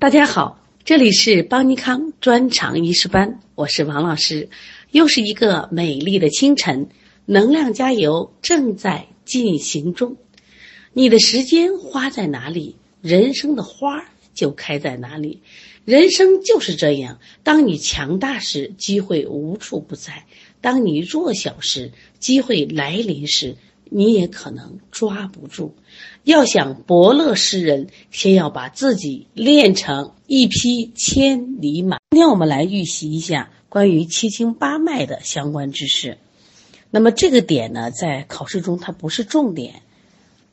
大家好，这里是邦尼康专场医师班，我是王老师。又是一个美丽的清晨，能量加油正在进行中。你的时间花在哪里，人生的花就开在哪里。人生就是这样，当你强大时，机会无处不在；当你弱小时，机会来临时，你也可能抓不住。要想伯乐识人，先要把自己练成一匹千里马。今天我们来预习一下关于七经八脉的相关知识。那么这个点呢，在考试中它不是重点，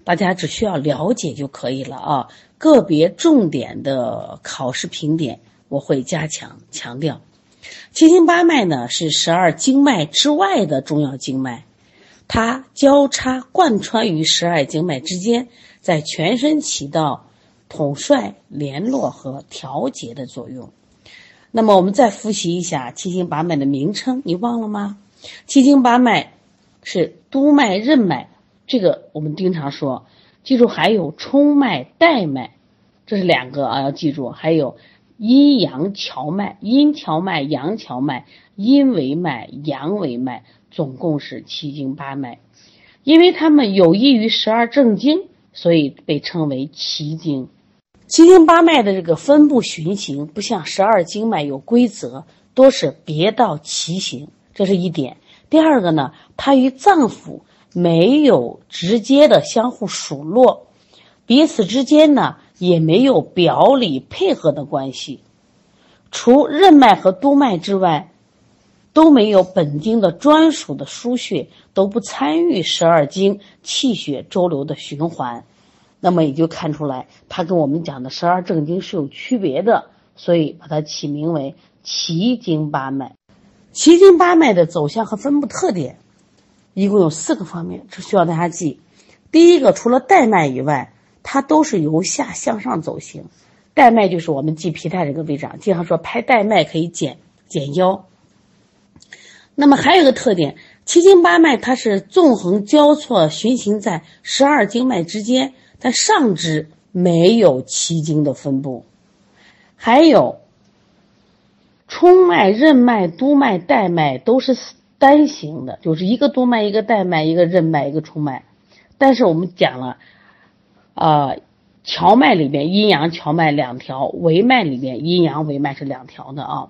大家只需要了解就可以了啊。个别重点的考试评点，我会加强强调。七经八脉呢，是十二经脉之外的重要经脉。它交叉贯穿于十二经脉之间，在全身起到统帅、联络和调节的作用。那么，我们再复习一下七经八脉的名称，你忘了吗？七经八脉是督脉、任脉，这个我们经常说。记住，还有冲脉、带脉，这是两个啊，要记住。还有阴阳桥脉、阴桥脉、阳桥脉、阴为脉、阳为脉。总共是七经八脉，因为它们有益于十二正经，所以被称为奇经。七经八脉的这个分布循行不像十二经脉有规则，多是别道奇行，这是一点。第二个呢，它与脏腑没有直接的相互数落，彼此之间呢也没有表里配合的关系。除任脉和督脉之外。都没有本经的专属的输血，都不参与十二经气血周流的循环，那么也就看出来它跟我们讲的十二正经是有区别的，所以把它起名为奇经八脉。奇经八脉的走向和分布特点，一共有四个方面，这需要大家记。第一个，除了带脉以外，它都是由下向上走行。带脉就是我们记皮带这个位置啊，经常说拍带脉可以减减腰。那么还有一个特点，七经八脉它是纵横交错循行在十二经脉之间，在上肢没有七经的分布。还有冲脉、任脉、督脉、带脉都是单行的，就是一个督脉、一个带脉、一个任脉、一个冲脉。但是我们讲了，呃，荞脉里边阴阳荞脉两条，维脉里边阴阳维脉是两条的啊。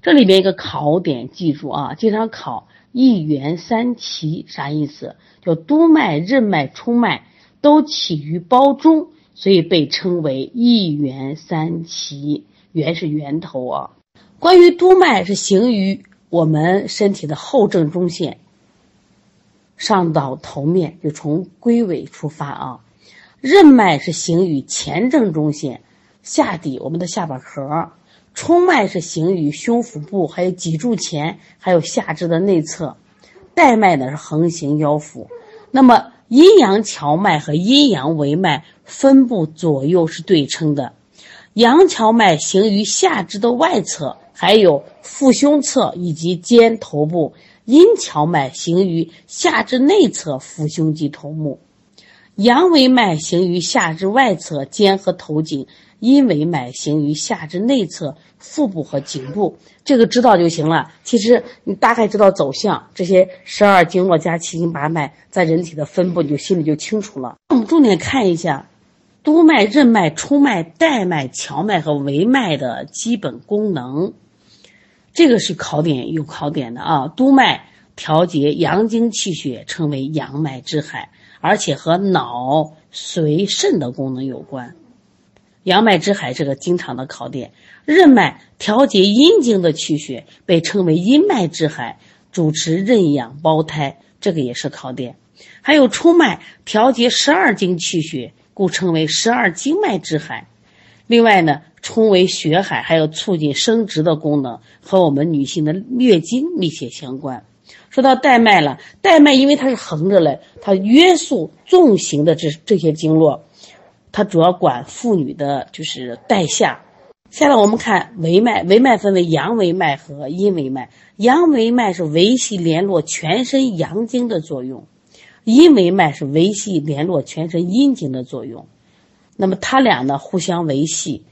这里边一个考点，记住啊，经常考一元三奇啥意思？就督脉、任脉、冲脉都起于胞中，所以被称为一元三奇。元是源头啊。关于督脉是行于我们身体的后正中线，上到头面，就从龟尾出发啊。任脉是行于前正中线，下抵我们的下巴壳。冲脉是行于胸腹部，还有脊柱前，还有下肢的内侧；带脉呢是横行腰腹。那么阴阳桥脉和阴阳维脉分布左右是对称的。阳桥脉行于下肢的外侧，还有腹胸侧以及肩头部；阴桥脉行于下肢内侧，腹胸及头目。阳维脉行于下肢外侧，肩和头颈。阴维脉行于下肢内侧腹部和颈部，这个知道就行了。其实你大概知道走向，这些十二经络加七经八脉在人体的分布，你就心里就清楚了。我们重点看一下督脉、任脉、冲脉、带脉、桥脉和维脉的基本功能，这个是考点有考点的啊。督脉调节阳经气血，称为阳脉之海，而且和脑、髓、肾的功能有关。阳脉之海这个经常的考点，任脉调节阴经的气血，被称为阴脉之海，主持任养胞胎，这个也是考点。还有冲脉调节十二经气血，故称为十二经脉之海。另外呢，冲为血海，还有促进生殖的功能，和我们女性的月经密切相关。说到带脉了，带脉因为它是横着来，它约束纵行的这这些经络。它主要管妇女的就是带下。下来我们看维脉，维脉分为阳维脉和阴维脉。阳维脉是维系联络全身阳经的作用，阴维脉是维系联络全身阴经的作用。那么它俩呢互相维系，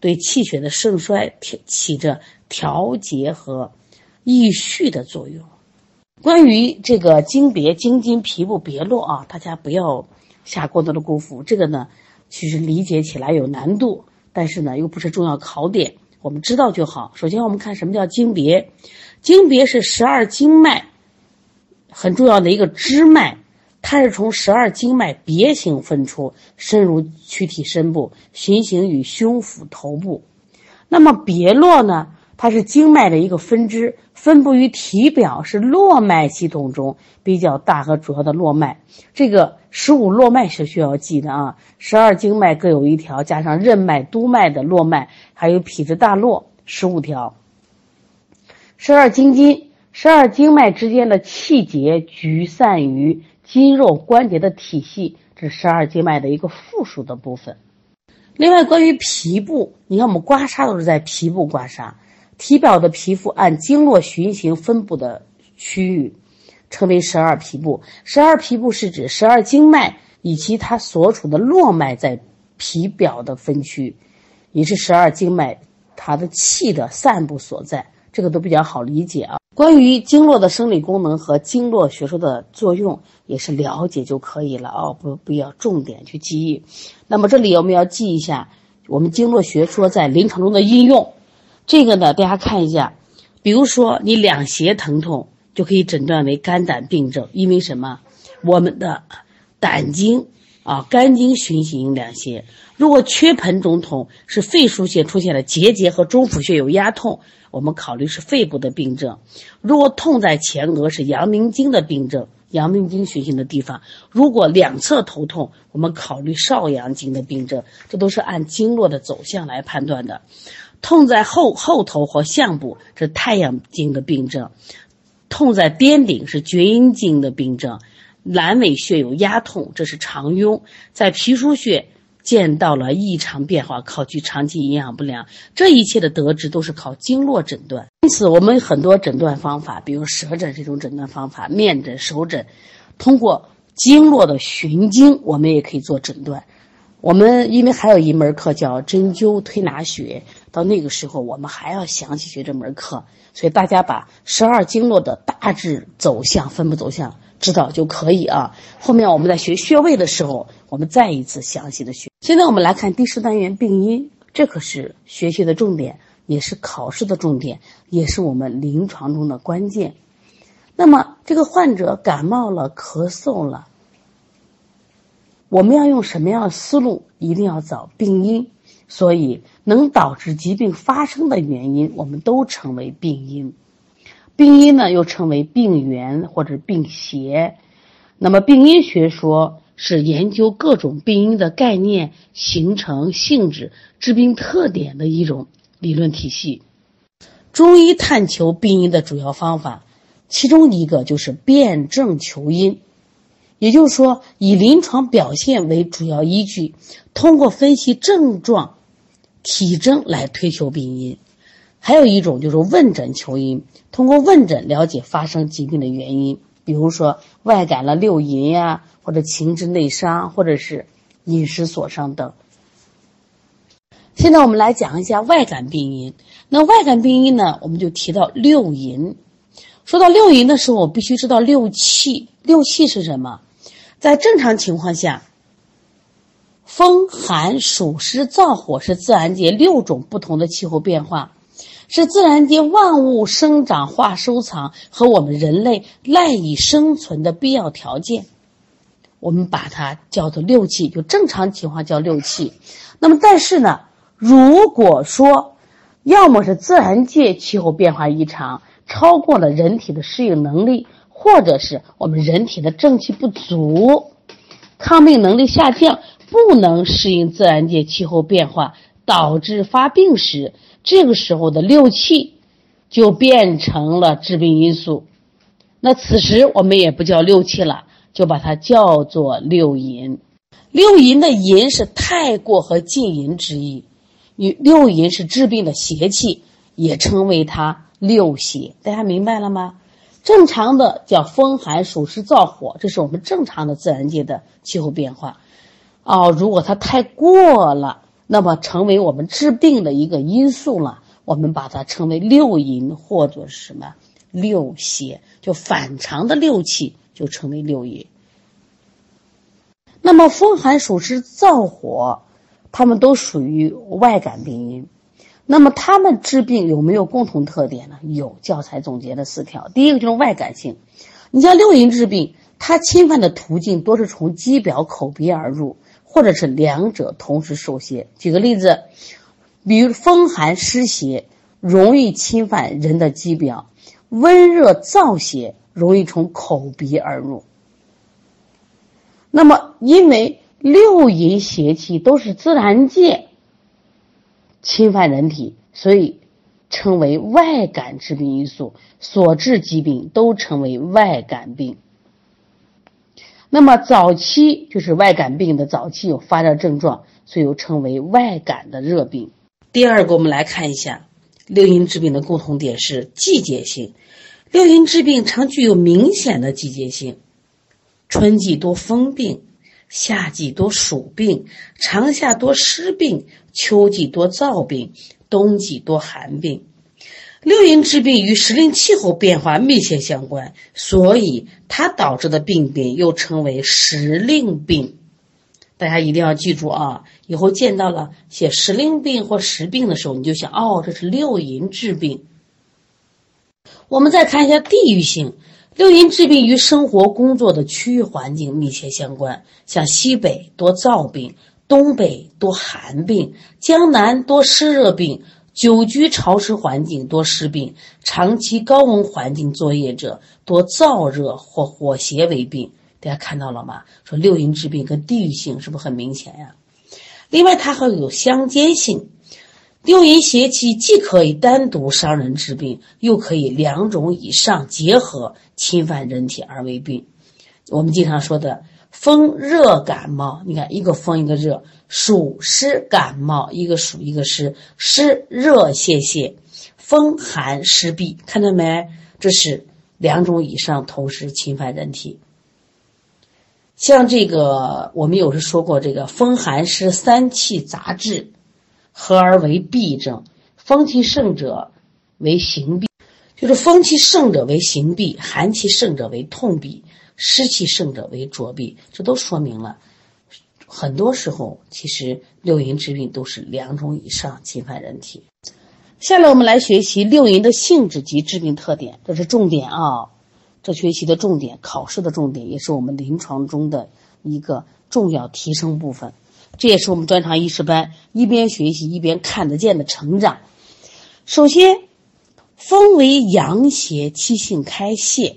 对气血的盛衰起着调节和益煦的作用。关于这个经别、经筋、皮部别络啊，大家不要下过多的功夫。这个呢，其实理解起来有难度，但是呢又不是重要考点，我们知道就好。首先，我们看什么叫经别？经别是十二经脉很重要的一个支脉，它是从十二经脉别行分出，深入躯体深部，循行于胸腹头部。那么别络呢？它是经脉的一个分支，分布于体表，是络脉系统中比较大和主要的络脉。这个十五络脉是需要记的啊，十二经脉各有一条，加上任脉、督脉的络脉，还有脾之大络，十五条。十二经筋，十二经脉之间的气结聚散于筋肉关节的体系，这是十二经脉的一个附属的部分。另外，关于皮部，你看我们刮痧都是在皮部刮痧。体表的皮肤按经络循行分布的区域，称为十二皮部。十二皮部是指十二经脉以及它所处的络脉在皮表的分区，也是十二经脉它的气的散布所在。这个都比较好理解啊。关于经络的生理功能和经络学说的作用，也是了解就可以了哦，不不要重点去记忆。那么这里我们要记一下我们经络学说在临床中的应用。这个呢，大家看一下，比如说你两胁疼痛，就可以诊断为肝胆病症，因为什么？我们的胆经啊，肝经循行两胁。如果缺盆中痛，是肺腧穴出现了结节和中府穴有压痛，我们考虑是肺部的病症。如果痛在前额，是阳明经的病症，阳明经循行的地方。如果两侧头痛，我们考虑少阳经的病症。这都是按经络的走向来判断的。痛在后后头或项部是太阳经的病症，痛在颠顶是厥阴经的病症，阑尾穴有压痛，这是肠痈，在脾腧穴见到了异常变化，考据长期营养不良，这一切的得知都是靠经络诊断。因此，我们很多诊断方法，比如舌诊这种诊断方法，面诊、手诊，通过经络的循经，我们也可以做诊断。我们因为还有一门课叫针灸推拿学，到那个时候我们还要详细学这门课，所以大家把十二经络的大致走向、分布走向知道就可以啊。后面我们在学穴位的时候，我们再一次详细的学。现在我们来看第十单元病因，这可是学习的重点，也是考试的重点，也是我们临床中的关键。那么这个患者感冒了、咳嗽了。我们要用什么样的思路？一定要找病因，所以能导致疾病发生的原因，我们都称为病因。病因呢，又称为病源或者病邪。那么，病因学说是研究各种病因的概念、形成、性质、治病特点的一种理论体系。中医探求病因的主要方法，其中一个就是辨证求因。也就是说，以临床表现为主要依据，通过分析症状、体征来推求病因；还有一种就是问诊求因，通过问诊了解发生疾病的原因，比如说外感了六淫呀，或者情志内伤，或者是饮食所伤等。现在我们来讲一下外感病因。那外感病因呢，我们就提到六淫。说到六淫的时候，我必须知道六气。六气是什么？在正常情况下，风寒暑湿燥火是自然界六种不同的气候变化，是自然界万物生长、化收藏和我们人类赖以生存的必要条件。我们把它叫做六气，就正常情况叫六气。那么，但是呢，如果说要么是自然界气候变化异常，超过了人体的适应能力。或者是我们人体的正气不足，抗病能力下降，不能适应自然界气候变化，导致发病时，这个时候的六气就变成了致病因素。那此时我们也不叫六气了，就把它叫做六淫。六淫的淫是太过和禁淫之意，与六淫是治病的邪气，也称为它六邪。大家明白了吗？正常的叫风寒暑湿燥火，这是我们正常的自然界的气候变化。哦，如果它太过了，那么成为我们治病的一个因素了。我们把它称为六淫或者是什么六邪，就反常的六气就称为六淫。那么风寒暑湿燥火，它们都属于外感病因。那么他们治病有没有共同特点呢？有，教材总结了四条。第一个就是外感性，你像六淫治病，它侵犯的途径多是从肌表、口鼻而入，或者是两者同时受邪。举个例子。比如风寒湿邪容易侵犯人的肌表，温热燥邪容易从口鼻而入。那么，因为六淫邪气都是自然界侵犯人体，所以称为外感致病因素，所致疾病都称为外感病。那么早期就是外感病的早期有发热症状，所以又称为外感的热病。第二个，我们来看一下六淫治病的共同点是季节性。六淫治病常具有明显的季节性，春季多风病，夏季多暑病，长夏多湿病，秋季多燥病，冬季多寒病。六淫治病与时令气候变化密切相关，所以它导致的病变又称为时令病。大家一定要记住啊！以后见到了写时令病或时病的时候，你就想哦，这是六淫治病。我们再看一下地域性，六淫治病与生活工作的区域环境密切相关。像西北多燥病，东北多寒病，江南多湿热病，久居潮湿环境多湿病，长期高温环境作业者多燥热或火邪为病。大家看到了吗？说六淫治病跟地域性是不是很明显呀？另外，它还有相间性。六淫邪气既可以单独伤人治病，又可以两种以上结合侵犯人体而为病。我们经常说的风热感冒，你看一个风一个热；暑湿感冒，一个暑一个湿，湿热泄泻，风寒湿痹，看到没？这是两种以上同时侵犯人体。像这个，我们有时说过，这个风寒湿三气杂治，合而为痹症。风气盛者为行痹，就是风气盛者为行痹，寒气盛者为痛痹，湿气盛者为浊痹。这都说明了，很多时候其实六淫治病都是两种以上侵犯人体。下来我们来学习六淫的性质及致病特点，这是重点啊。这学习的重点，考试的重点，也是我们临床中的一个重要提升部分。这也是我们专长医师班一边学习一边看得见的成长。首先，风为阳邪，气性开泄，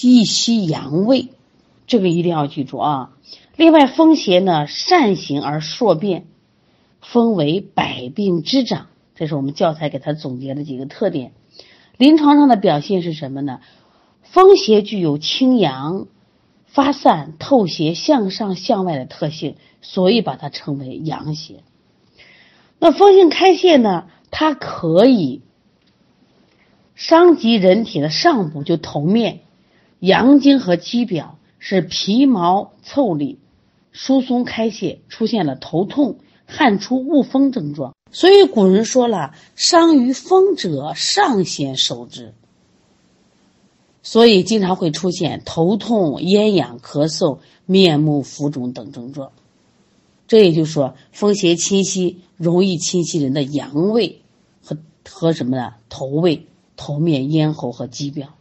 易息阳胃，这个一定要记住啊。另外，风邪呢善行而数变，风为百病之长，这是我们教材给他总结的几个特点。临床上的表现是什么呢？风邪具有清阳、发散、透邪、向上向外的特性，所以把它称为阳邪。那风性开泄呢？它可以伤及人体的上部，就头面、阳经和肌表，是皮毛腠理疏松开泄，出现了头痛、汗出、恶风症状。所以古人说了：“伤于风者，上先受之。”所以经常会出现头痛、咽痒、咳嗽、面目浮肿等症状。这也就是说，风邪侵袭容易侵袭人的阳胃和和什么呢？头位、头面、咽喉和肌表。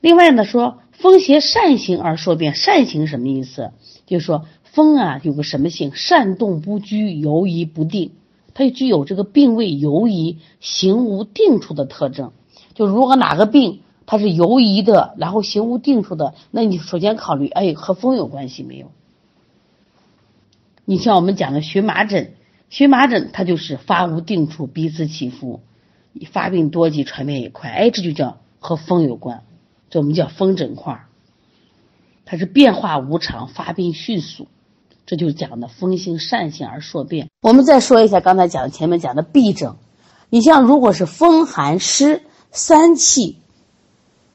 另外呢，说风邪善行而说变，善行什么意思？就是说风啊有个什么性？善动不居，游移不定。它具有这个病位游移、行无定处的特征。就如果哪个病它是游移的，然后行无定处的，那你首先考虑，哎，和风有关系没有？你像我们讲的荨麻疹，荨麻疹它就是发无定处、彼此起伏、发病多急、传遍也快，哎，这就叫和风有关，这我们叫风疹块。它是变化无常、发病迅速。这就是讲的风性善性而数变。我们再说一下刚才讲前面讲的痹症，你像如果是风寒湿三气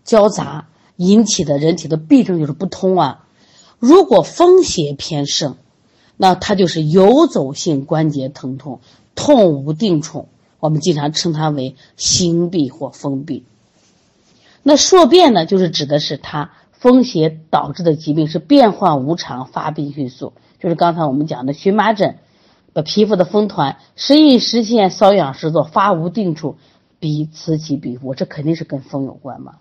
交杂引起的人体的痹症就是不通啊。如果风邪偏盛，那它就是游走性关节疼痛，痛无定处，我们经常称它为心痹或风痹。那数变呢，就是指的是它风邪导致的疾病是变幻无常、发病迅速，就是刚才我们讲的荨麻疹，把皮肤的风团时隐时现、瘙痒时作、发无定处，彼此起彼伏，这肯定是跟风有关嘛。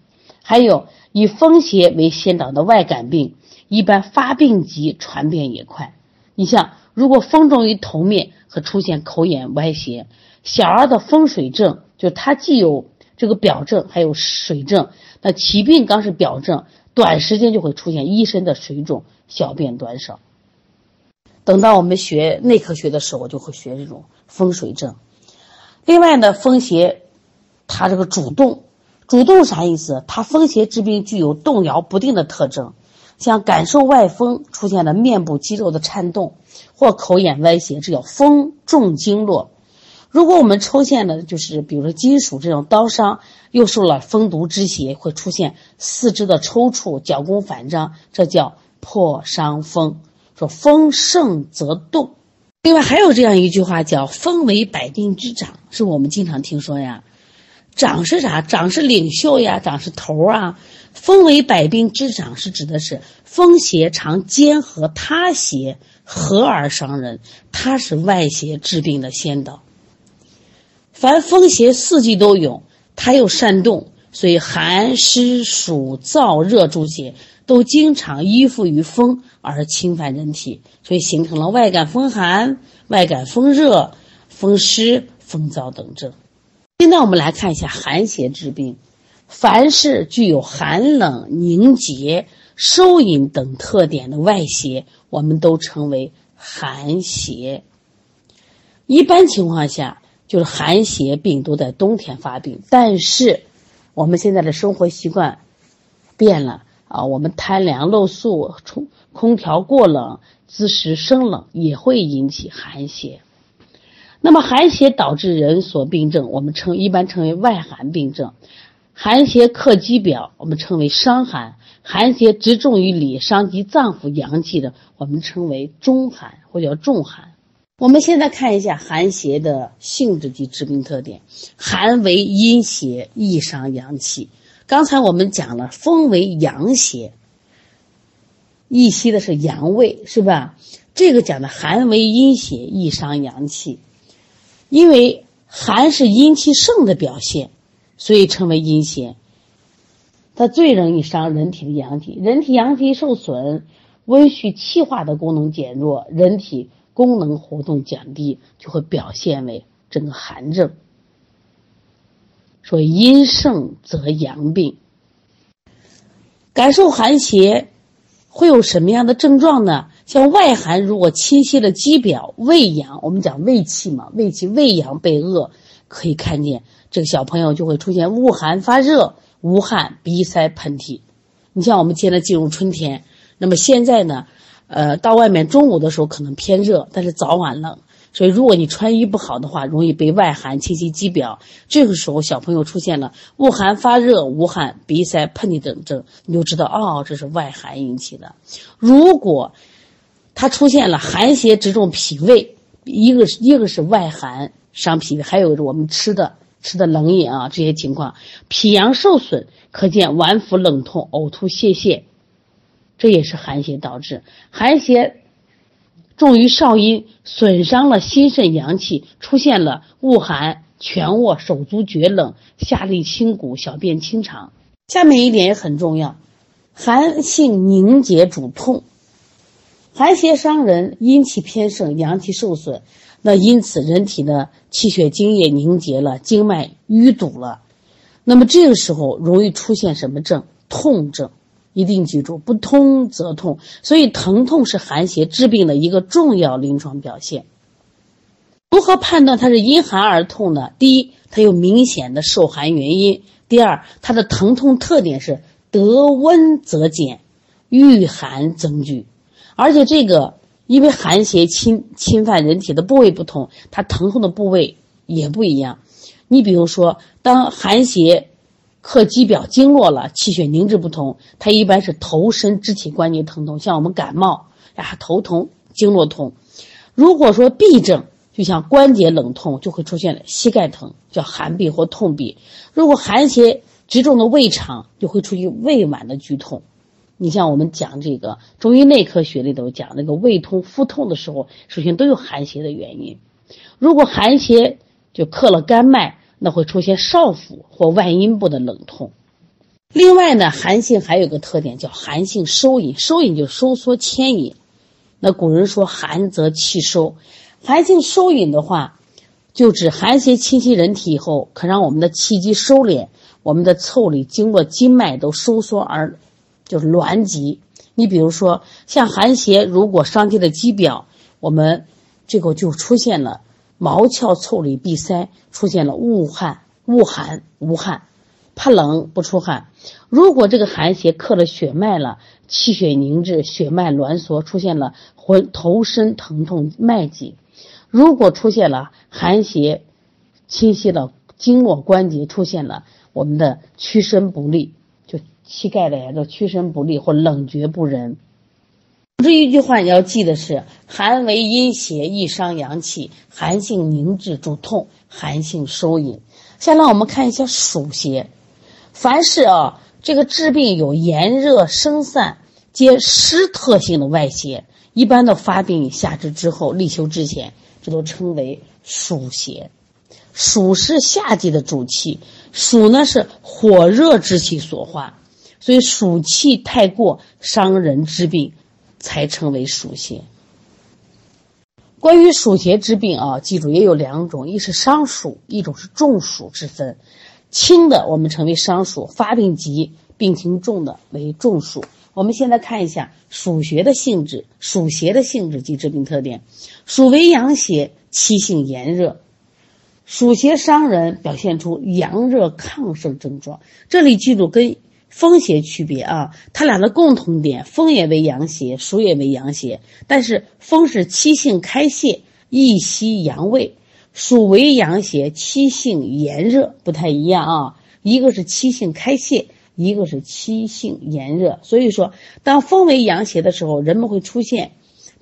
还有以风邪为先导的外感病，一般发病急，传变也快。你像如果风重于头面和出现口眼歪斜，小儿的风水症，就它既有。这个表症还有水症，那起病刚是表症，短时间就会出现一身的水肿、小便短少。等到我们学内科学的时候，就会学这种风水症。另外呢，风邪它这个主动，主动啥意思？它风邪治病具有动摇不定的特征，像感受外风出现了面部肌肉的颤动或口眼歪斜，这叫风重经络。如果我们出现的就是比如说金属这种刀伤，又受了风毒之邪，会出现四肢的抽搐、脚弓反张，这叫破伤风。说风盛则动。另外还有这样一句话叫“风为百病之长”，是我们经常听说呀。长是啥？长是领袖呀，长是头啊。风为百病之长是指的是风邪常兼合他邪，合而伤人，它是外邪治病的先导。凡风邪四季都有，它又善动，所以寒湿暑燥热诸邪都经常依附于风而侵犯人体，所以形成了外感风寒、外感风热、风湿、风燥等症。现在我们来看一下寒邪治病，凡是具有寒冷、凝结、收引等特点的外邪，我们都称为寒邪。一般情况下。就是寒邪病都在冬天发病，但是我们现在的生活习惯变了啊，我们贪凉露宿、空空调过冷、姿势生冷也会引起寒邪。那么寒邪导致人所病症，我们称一般称为外寒病症。寒邪克肌表，我们称为伤寒；寒邪直中于里，伤及脏腑阳气的，我们称为中寒或叫重寒。我们现在看一下寒邪的性质及致病特点。寒为阴邪，易伤阳气。刚才我们讲了，风为阳邪，易吸的是阳胃，是吧？这个讲的寒为阴邪，易伤阳气。因为寒是阴气盛的表现，所以称为阴邪。它最容易伤人体的阳气，人体阳气受损，温煦气化的功能减弱，人体。功能活动降低，就会表现为整个寒症。所以阴盛则阳病，感受寒邪会有什么样的症状呢？像外寒如果侵袭了肌表、胃阳，我们讲胃气嘛，胃气胃阳被遏，可以看见这个小朋友就会出现恶寒发热、无汗、鼻塞、喷嚏。你像我们现在进入春天，那么现在呢？呃，到外面中午的时候可能偏热，但是早晚冷，所以如果你穿衣不好的话，容易被外寒侵袭肌表。这个时候小朋友出现了恶寒发热、无汗、鼻塞、喷嚏等症，你就知道哦，这是外寒引起的。如果他出现了寒邪直中脾胃，一个是一个是外寒伤脾胃，还有我们吃的吃的冷饮啊这些情况，脾阳受损，可见脘腹冷痛、呕吐泄泻。这也是寒邪导致，寒邪重于少阴，损伤了心肾阳气，出现了恶寒、全握、手足厥冷、下利清谷、小便清长。下面一点也很重要，寒性凝结主痛，寒邪伤人，阴气偏盛，阳气受损，那因此人体的气血津液凝结了，经脉淤堵了，那么这个时候容易出现什么症？痛症。一定记住，不通则痛，所以疼痛是寒邪治病的一个重要临床表现。如何判断它是因寒而痛呢？第一，它有明显的受寒原因；第二，它的疼痛特点是得温则减，遇寒增剧。而且这个因为寒邪侵侵犯人体的部位不同，它疼痛的部位也不一样。你比如说，当寒邪。克肌表经络了，气血凝滞不同，它一般是头身肢体关节疼痛，像我们感冒呀，头痛、经络痛；如果说痹症，就像关节冷痛，就会出现膝盖疼，叫寒痹或痛痹；如果寒邪直中的胃肠，就会出现胃脘的剧痛。你像我们讲这个中医内科学里头讲那个胃痛、腹痛的时候，首先都有寒邪的原因。如果寒邪就克了肝脉，那会出现少腹或外阴部的冷痛。另外呢，寒性还有个特点叫寒性收引，收引就收缩牵引。那古人说寒则气收，寒性收引的话，就指寒邪侵袭人体以后，可让我们的气机收敛，我们的腠理经过经脉都收缩而就是挛急。你比如说像寒邪如果伤及了肌表，我们这个就出现了毛窍腠理闭塞，出现了恶汗、恶寒、无汗。怕冷不出汗，如果这个寒邪克了血脉了，气血凝滞，血脉挛缩，出现了浑头身疼痛、脉急；如果出现了寒邪侵袭了经络关节，出现了我们的屈伸不利，就膝盖的呀，叫屈伸不利或冷厥不仁。这一句话你要记得是：寒为阴邪，易伤阳气；寒性凝滞主痛，寒性收引。下来我们看一下暑邪。凡是啊，这个治病有炎热生散皆湿特性的外邪，一般的发病夏至之后，立秋之前，这都称为暑邪。暑是夏季的主气，暑呢是火热之气所化，所以暑气太过伤人之病，才称为暑邪。关于暑邪之病啊，记住也有两种，一是伤暑，一种是中暑之分。轻的我们称为伤暑，发病急、病情重的为中暑。我们现在看一下暑邪的性质，暑邪的性质及致病特点。暑为阳邪，气性炎热，暑邪伤人，表现出阳热亢盛症状。这里记住跟风邪区别啊，它俩的共同点，风也为阳邪，暑也为阳邪，但是风是七性开泄，易息阳胃。暑为阳邪，七性炎热，不太一样啊。一个是七性开泄，一个是七性炎热。所以说，当风为阳邪的时候，人们会出现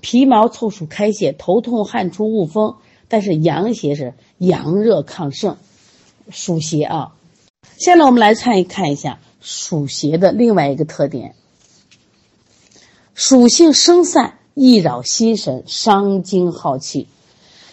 皮毛凑数开泄、头痛、汗出、恶风。但是阳邪是阳热亢盛，暑邪啊。下来我们来看一看一下属邪的另外一个特点：属性生散，易扰心神，伤精耗气。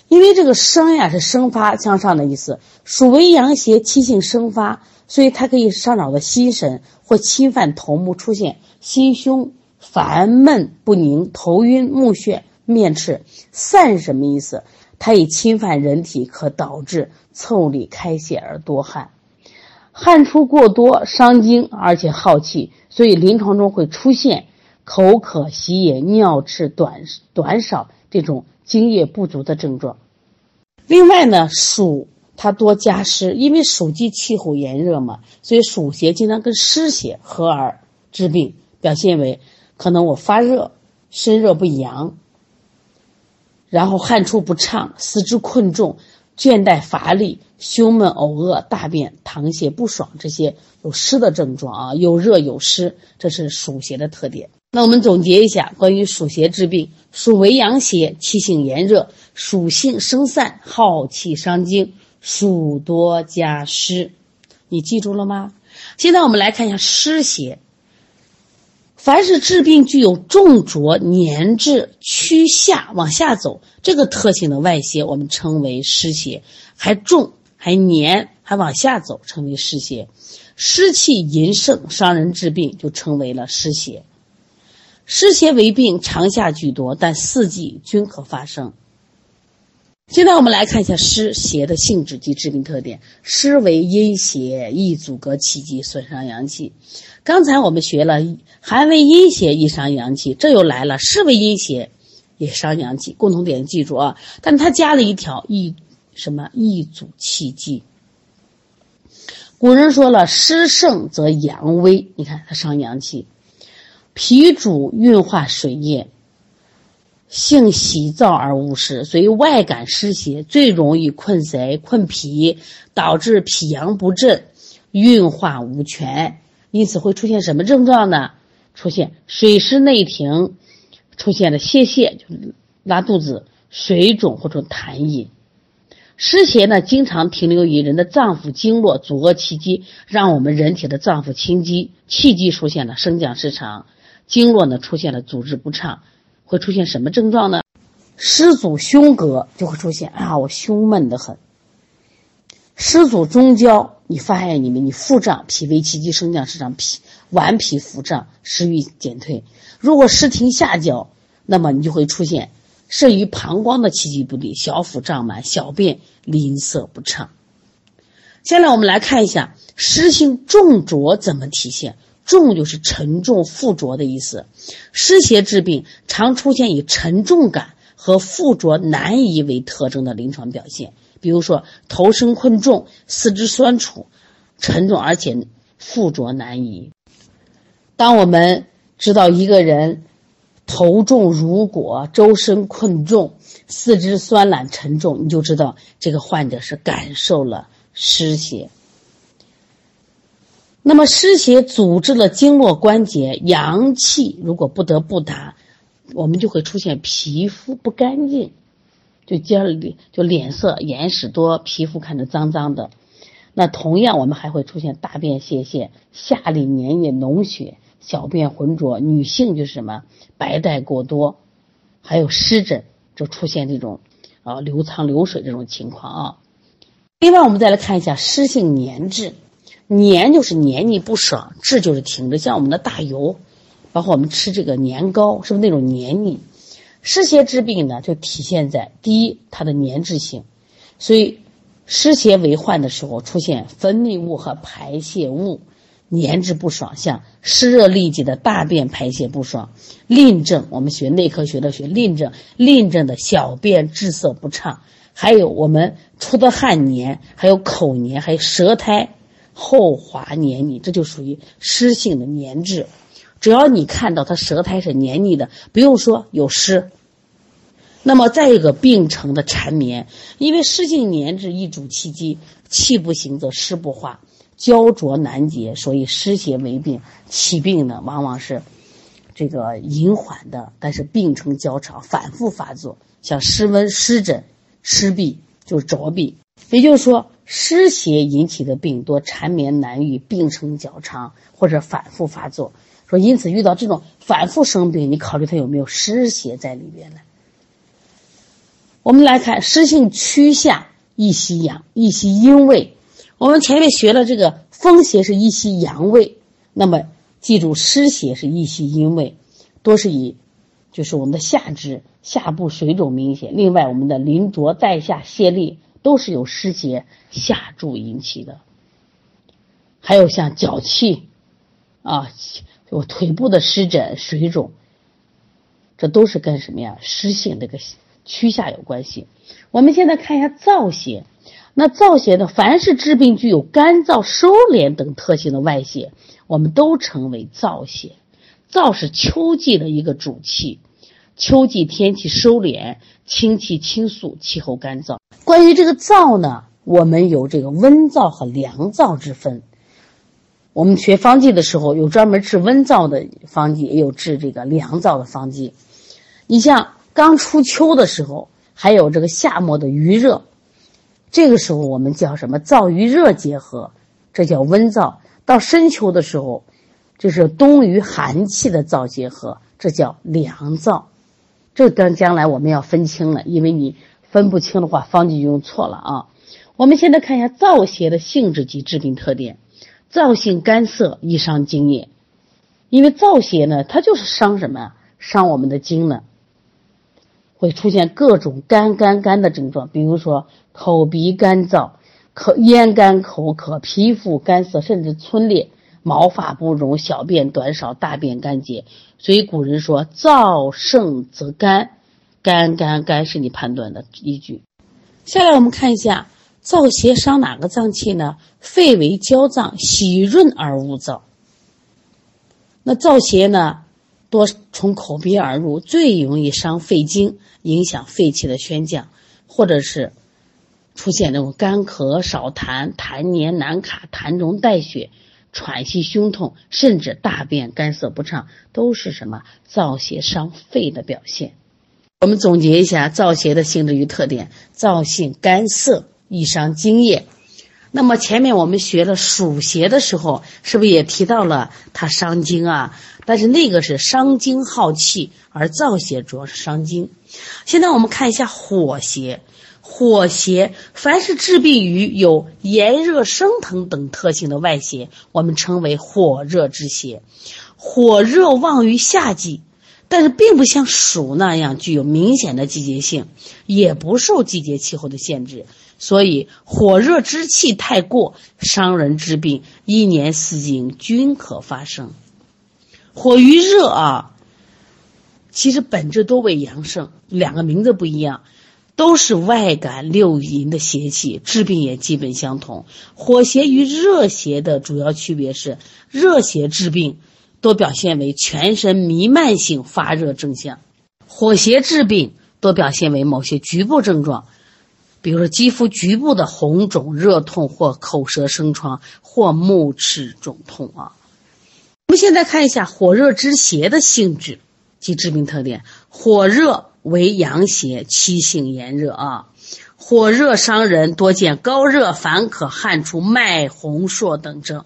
因为这个生呀是生发向上的意思，属为阳邪，气性生发，所以它可以上扰的心神或侵犯头目，出现心胸烦闷不宁、头晕目眩、面赤。散是什么意思？它以侵犯人体，可导致腠理开泄而多汗，汗出过多伤精，而且耗气，所以临床中会出现口渴、喜饮、尿赤、短短少这种。精液不足的症状。另外呢，暑它多加湿，因为暑季气候炎热嘛，所以暑邪经常跟湿邪合而致病，表现为可能我发热、身热不阳，然后汗出不畅、四肢困重、倦怠乏力、胸闷呕恶、大便溏泻不爽这些有湿的症状啊，有热有湿，这是暑邪的特点。那我们总结一下关于暑邪治病：暑为阳邪，气性炎热，暑性生散，耗气伤精，暑多加湿。你记住了吗？现在我们来看一下湿邪。凡是治病具有重浊、粘滞、趋下往下走这个特性的外邪，我们称为湿邪；还重、还黏、还往下走，称为湿邪。湿气淫盛，伤人治病，就称为了湿邪。湿邪为病，长夏居多，但四季均可发生。现在我们来看一下湿邪的性质及致病特点。湿为阴邪，易阻隔气机，损伤阳气。刚才我们学了寒为阴邪，易伤阳气，这又来了湿为阴邪，也伤阳气。共同点记住啊，但他加了一条易什么易阻气机。古人说了，湿盛则阳微，你看它伤阳气。脾主运化水液，性喜燥而无湿，所以外感湿邪最容易困谁、困脾，导致脾阳不振，运化无权，因此会出现什么症状呢？出现水湿内停，出现了泄泻，就拉肚子，水肿或者痰饮。湿邪呢，经常停留于人的脏腑经络，阻遏气机，让我们人体的脏腑清积，气机出现了升降失常，经络呢出现了阻滞不畅，会出现什么症状呢？湿阻胸膈就会出现啊，我胸闷得很。湿阻中焦，你发现你们你腹胀，脾胃气机升降失常，脾脘脾腹胀，食欲减退。如果湿停下焦，那么你就会出现。肾与膀胱的气机不利，小腹胀满，小便吝啬不畅。下来我们来看一下湿性重浊怎么体现。重就是沉重、附着的意思。湿邪治病常出现以沉重感和附着难移为特征的临床表现，比如说头身困重、四肢酸楚、沉重而且附着难移。当我们知道一个人。头重如裹，周身困重，四肢酸懒沉重，你就知道这个患者是感受了湿邪。那么湿邪阻滞了经络关节，阳气如果不得不达，我们就会出现皮肤不干净，就接着就脸色眼屎多，皮肤看着脏脏的。那同样，我们还会出现大便泄泻，下里粘液脓血。小便浑浊，女性就是什么白带过多，还有湿疹，就出现这种啊流汤流水这种情况啊。另外，我们再来看一下湿性黏滞，黏就是黏腻不爽，滞就是停着，像我们的大油，包括我们吃这个年糕，是不是那种黏腻？湿邪治病呢，就体现在第一，它的黏滞性，所以湿邪为患的时候，出现分泌物和排泄物。黏滞不爽，像湿热痢疾的大便排泄不爽；淋症，我们学内科学的学淋症，淋症的小便滞涩不畅；还有我们出的汗黏，还有口黏，还有舌苔厚滑黏腻，这就属于湿性的黏滞。只要你看到他舌苔是黏腻的，不用说有湿。那么再一个病程的缠绵，因为湿性黏滞易主气机，气不行则湿不化。焦灼难解，所以湿邪为病。起病呢，往往是这个隐缓的，但是病程较长，反复发作。像湿温、湿疹、湿痹，就是着痹。也就是说，湿邪引起的病多缠绵难愈，病程较长或者反复发作。说因此遇到这种反复生病，你考虑他有没有湿邪在里边呢？我们来看湿性趋下，易袭阳，易袭阴位。我们前面学了这个风邪是易袭阳位，那么记住湿邪是易袭阴位，多是以就是我们的下肢下部水肿明显。另外，我们的临着带下泄力都是由湿邪下注引起的。还有像脚气啊，我腿部的湿疹水肿，这都是跟什么呀？湿性这个趋下有关系。我们现在看一下燥邪。那燥邪呢？凡是治病具有干燥、收敛等特性的外邪，我们都称为燥邪。燥是秋季的一个主气，秋季天气收敛，清气清肃，气候干燥。关于这个燥呢，我们有这个温燥和凉燥之分。我们学方剂的时候，有专门治温燥的方剂，也有治这个凉燥的方剂。你像刚初秋的时候，还有这个夏末的余热。这个时候我们叫什么？燥与热结合，这叫温燥。到深秋的时候，这是冬与寒气的燥结合，这叫凉燥。这等将来我们要分清了，因为你分不清的话，方剂就用错了啊。我们现在看一下燥邪的性质及致病特点。燥性干涩，易伤津液。因为燥邪呢，它就是伤什么？伤我们的经呢。会出现各种干干干的症状，比如说口鼻干燥、口咽干口渴、皮肤干涩，甚至皴裂、毛发不荣、小便短少、大便干结。所以古人说：“燥盛则干，干干干是你判断的依据。”下来我们看一下燥邪伤哪个脏器呢？肺为焦脏，喜润而恶燥。那燥邪呢？多从口鼻而入，最容易伤肺经，影响肺气的宣降，或者是出现那种干咳、少痰、痰黏难卡、痰中带血、喘息胸痛，甚至大便干涩不畅，都是什么燥邪伤肺的表现。我们总结一下燥邪的性质与特点：燥性干涩，易伤津液。那么前面我们学了暑邪的时候，是不是也提到了它伤津啊？但是那个是伤津耗气，而燥邪主要是伤津。现在我们看一下火邪，火邪凡是致病于有炎热升腾等特性的外邪，我们称为火热之邪。火热旺于夏季，但是并不像暑那样具有明显的季节性，也不受季节气候的限制。所以，火热之气太过，伤人之病，一年四季均可发生。火与热啊，其实本质都为阳盛，两个名字不一样，都是外感六淫的邪气，治病也基本相同。火邪与热邪的主要区别是，热邪治病多表现为全身弥漫性发热症象，火邪治病多表现为某些局部症状。比如说，肌肤局部的红肿、热痛，或口舌生疮，或目赤肿痛啊。我们现在看一下火热之邪的性质及致病特点。火热为阳邪，气性炎热啊。火热伤人，多见高热、烦渴、汗出、脉红数等症。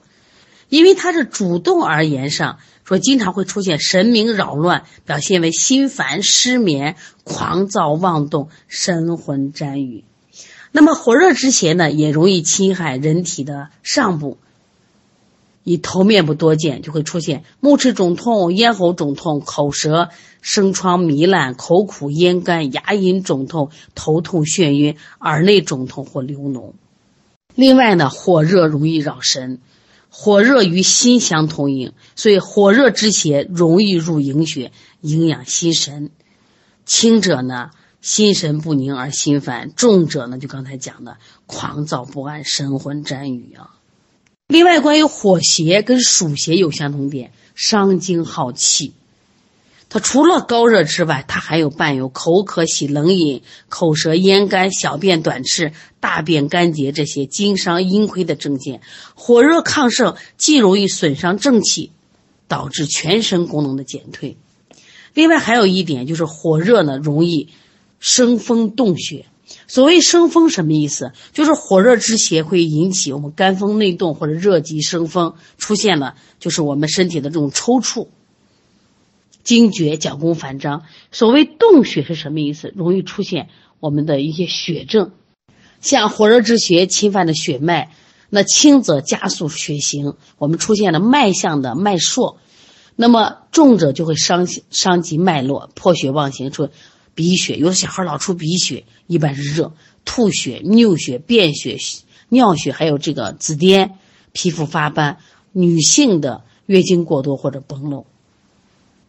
因为它是主动而言上，说经常会出现神明扰乱，表现为心烦、失眠、狂躁、妄动、神魂沾雨。那么火热之邪呢，也容易侵害人体的上部，以头面部多见，就会出现目赤肿痛、咽喉肿痛、口舌生疮糜烂、口苦咽干、牙龈肿痛、头痛眩晕、耳内肿痛或流脓。另外呢，火热容易扰神，火热与心相通应，所以火热之邪容易入营血，营养心神。轻者呢？心神不宁而心烦，重者呢，就刚才讲的狂躁不安、神魂沾雨啊。另外，关于火邪跟暑邪有相同点，伤精耗气。它除了高热之外，它还有伴有口渴、喜冷饮、口舌咽干、小便短赤、大便干结这些经伤阴亏的症见。火热亢盛，既容易损伤正气，导致全身功能的减退。另外还有一点就是火热呢，容易。生风动血，所谓生风什么意思？就是火热之邪会引起我们肝风内动或者热极生风，出现了就是我们身体的这种抽搐、惊厥、脚弓反张。所谓动血是什么意思？容易出现我们的一些血症，像火热之邪侵犯的血脉，那轻则加速血行，我们出现了脉象的脉数；那么重者就会伤伤及脉络，破血妄行出。鼻血，有的小孩老出鼻血，一般是热；吐血、尿血、便血、尿血，还有这个紫癜，皮肤发斑。女性的月经过多或者崩漏，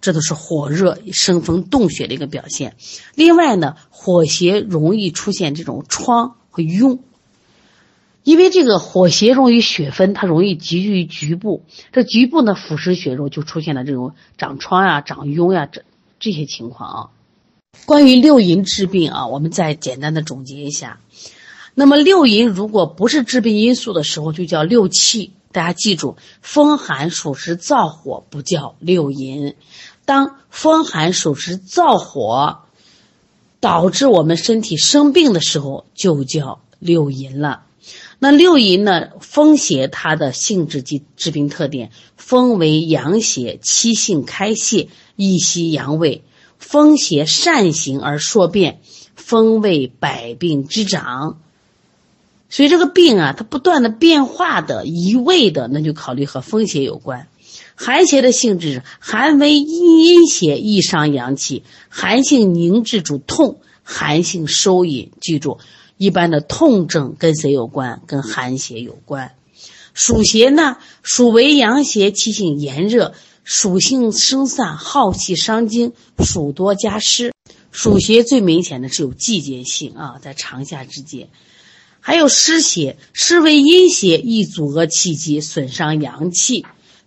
这都是火热生风动血的一个表现。另外呢，火邪容易出现这种疮和痈，因为这个火邪容易血分，它容易集聚于局部，这局部呢腐蚀血肉，就出现了这种长疮呀、长痈呀这这些情况啊。关于六淫治病啊，我们再简单的总结一下。那么六淫如果不是致病因素的时候，就叫六气。大家记住，风寒暑湿燥火不叫六淫。当风寒暑湿燥火导致我们身体生病的时候，就叫六淫了。那六淫呢？风邪它的性质及致病特点：风为阳邪，气性开泄，易息阳胃。风邪善行而数变，风为百病之长，所以这个病啊，它不断的变化的移位的，那就考虑和风邪有关。寒邪的性质是，寒为阴邪，易伤阳气。寒性凝滞主痛，寒性收引。记住，一般的痛症跟谁有关？跟寒邪有关。暑邪呢，暑为阳邪，气性炎热。暑性生散，耗气伤精，暑多加湿。暑邪最明显的是有季节性啊，在长夏之间，还有湿邪，湿为阴邪，易阻遏气机，损伤阳气。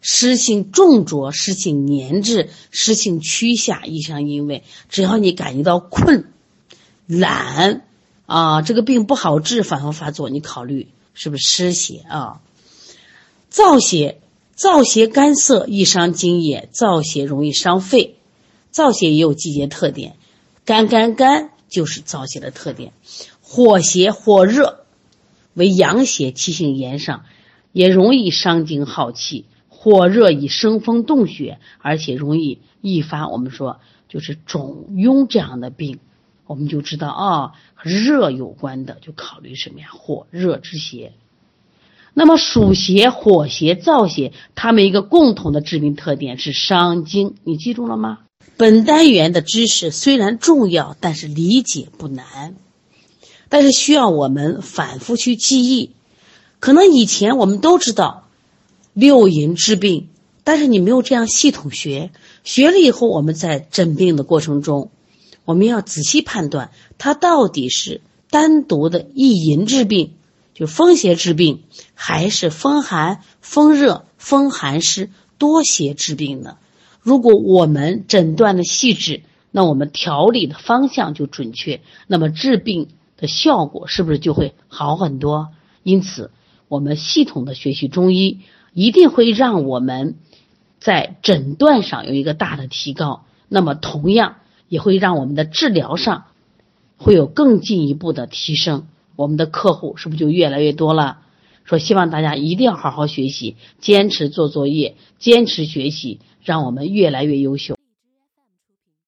湿性重浊，湿性黏滞，湿性趋下，易伤阴胃。只要你感觉到困、懒啊，这个病不好治，反复发作，你考虑是不是湿邪啊？燥邪。燥邪干涩，易伤津液；燥邪容易伤肺，燥邪也有季节特点，干干干就是燥邪的特点。火邪火热为阳邪，气性炎上，也容易伤精耗气。火热以生风动血，而且容易易发我们说就是肿痈这样的病。我们就知道啊，和热有关的就考虑什么呀？火热之邪。那么暑邪、火邪、燥邪，它们一个共同的致病特点是伤精，你记住了吗？本单元的知识虽然重要，但是理解不难，但是需要我们反复去记忆。可能以前我们都知道六淫治病，但是你没有这样系统学，学了以后，我们在诊病的过程中，我们要仔细判断它到底是单独的一淫治病。就风邪治病，还是风寒、风热、风寒湿多邪治病呢？如果我们诊断的细致，那我们调理的方向就准确，那么治病的效果是不是就会好很多？因此，我们系统的学习中医，一定会让我们在诊断上有一个大的提高。那么，同样也会让我们的治疗上会有更进一步的提升。我们的客户是不是就越来越多了？说希望大家一定要好好学习，坚持做作业，坚持学习，让我们越来越优秀。